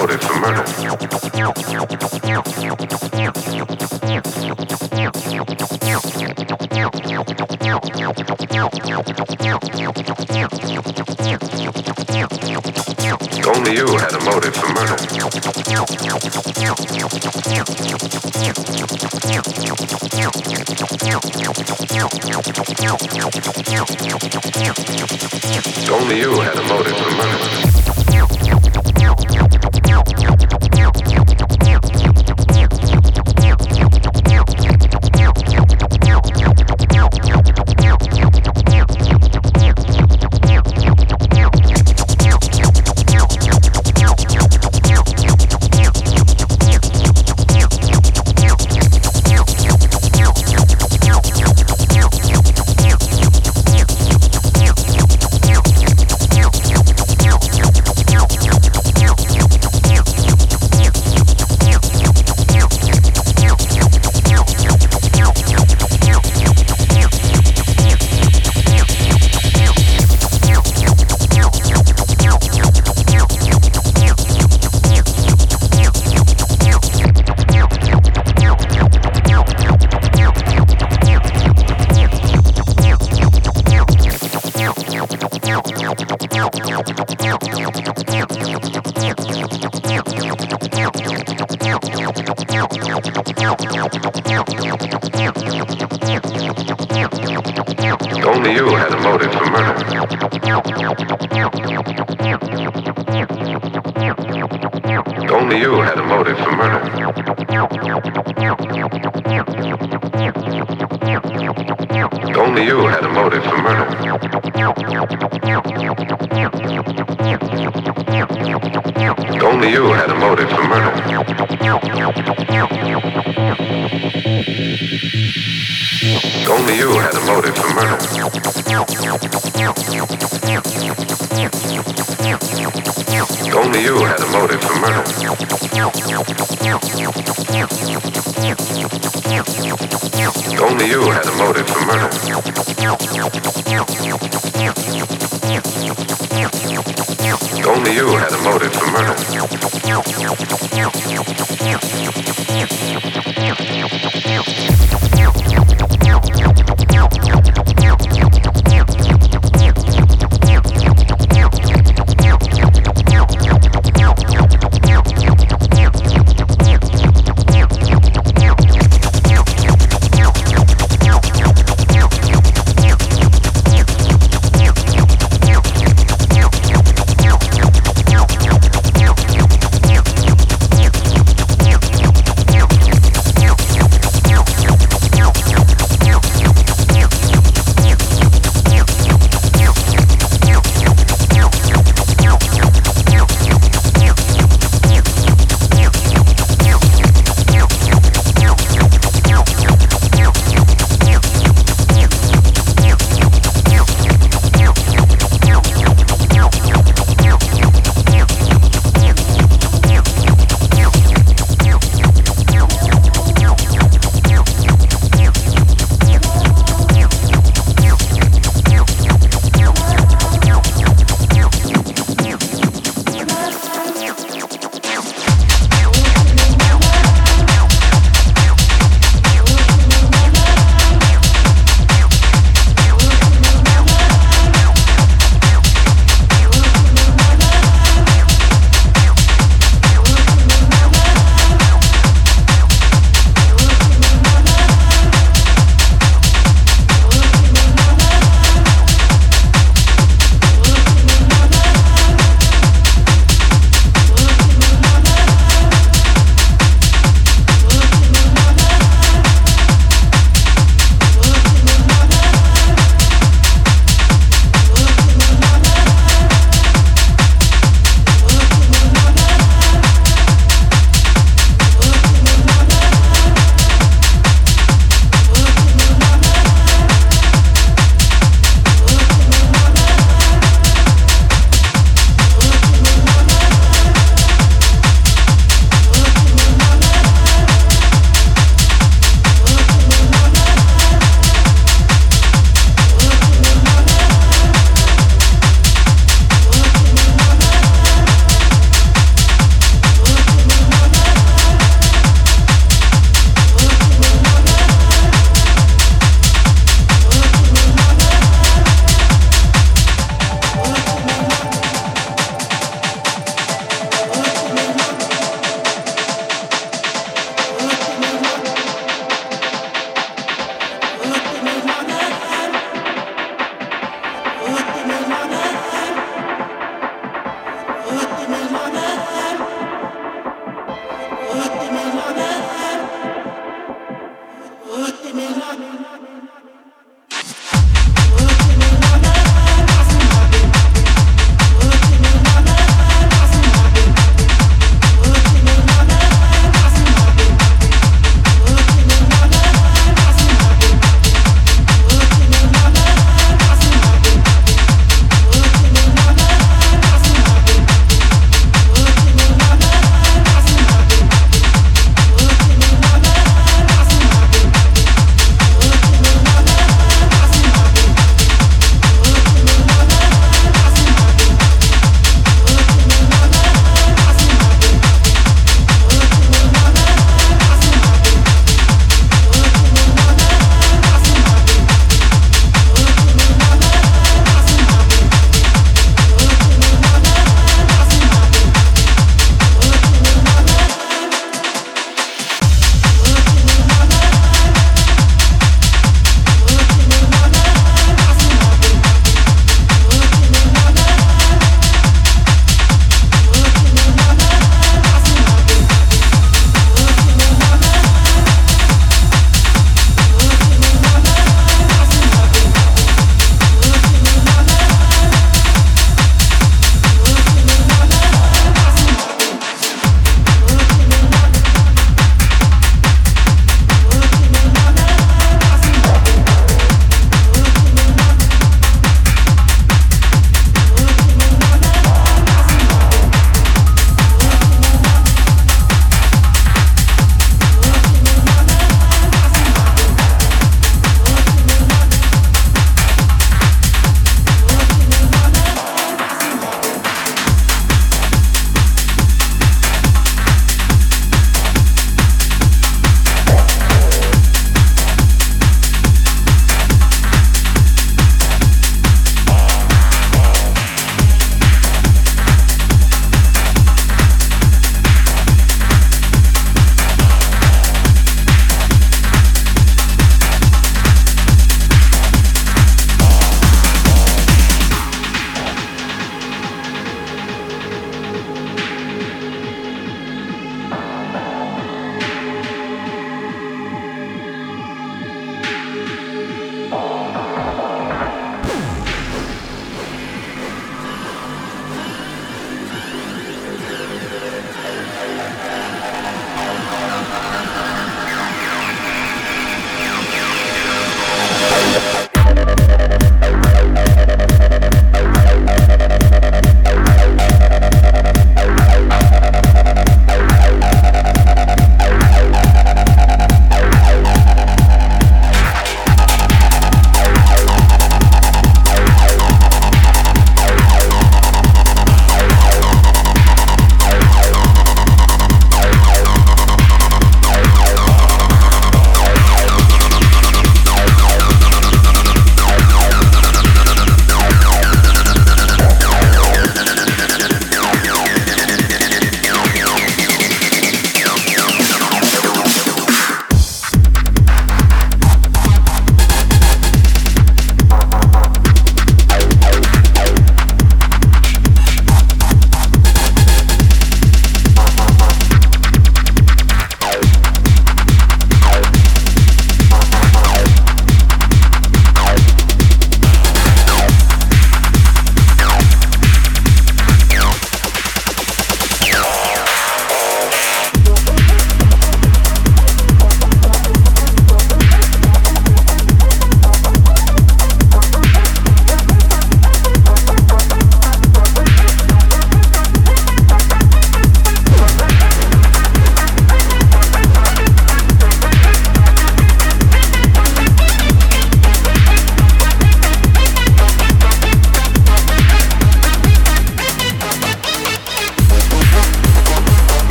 motive for murder. Only you had a motive for murder. Only you had a motive for murder. Only you had a motive for murder. Only you had a motive for murder.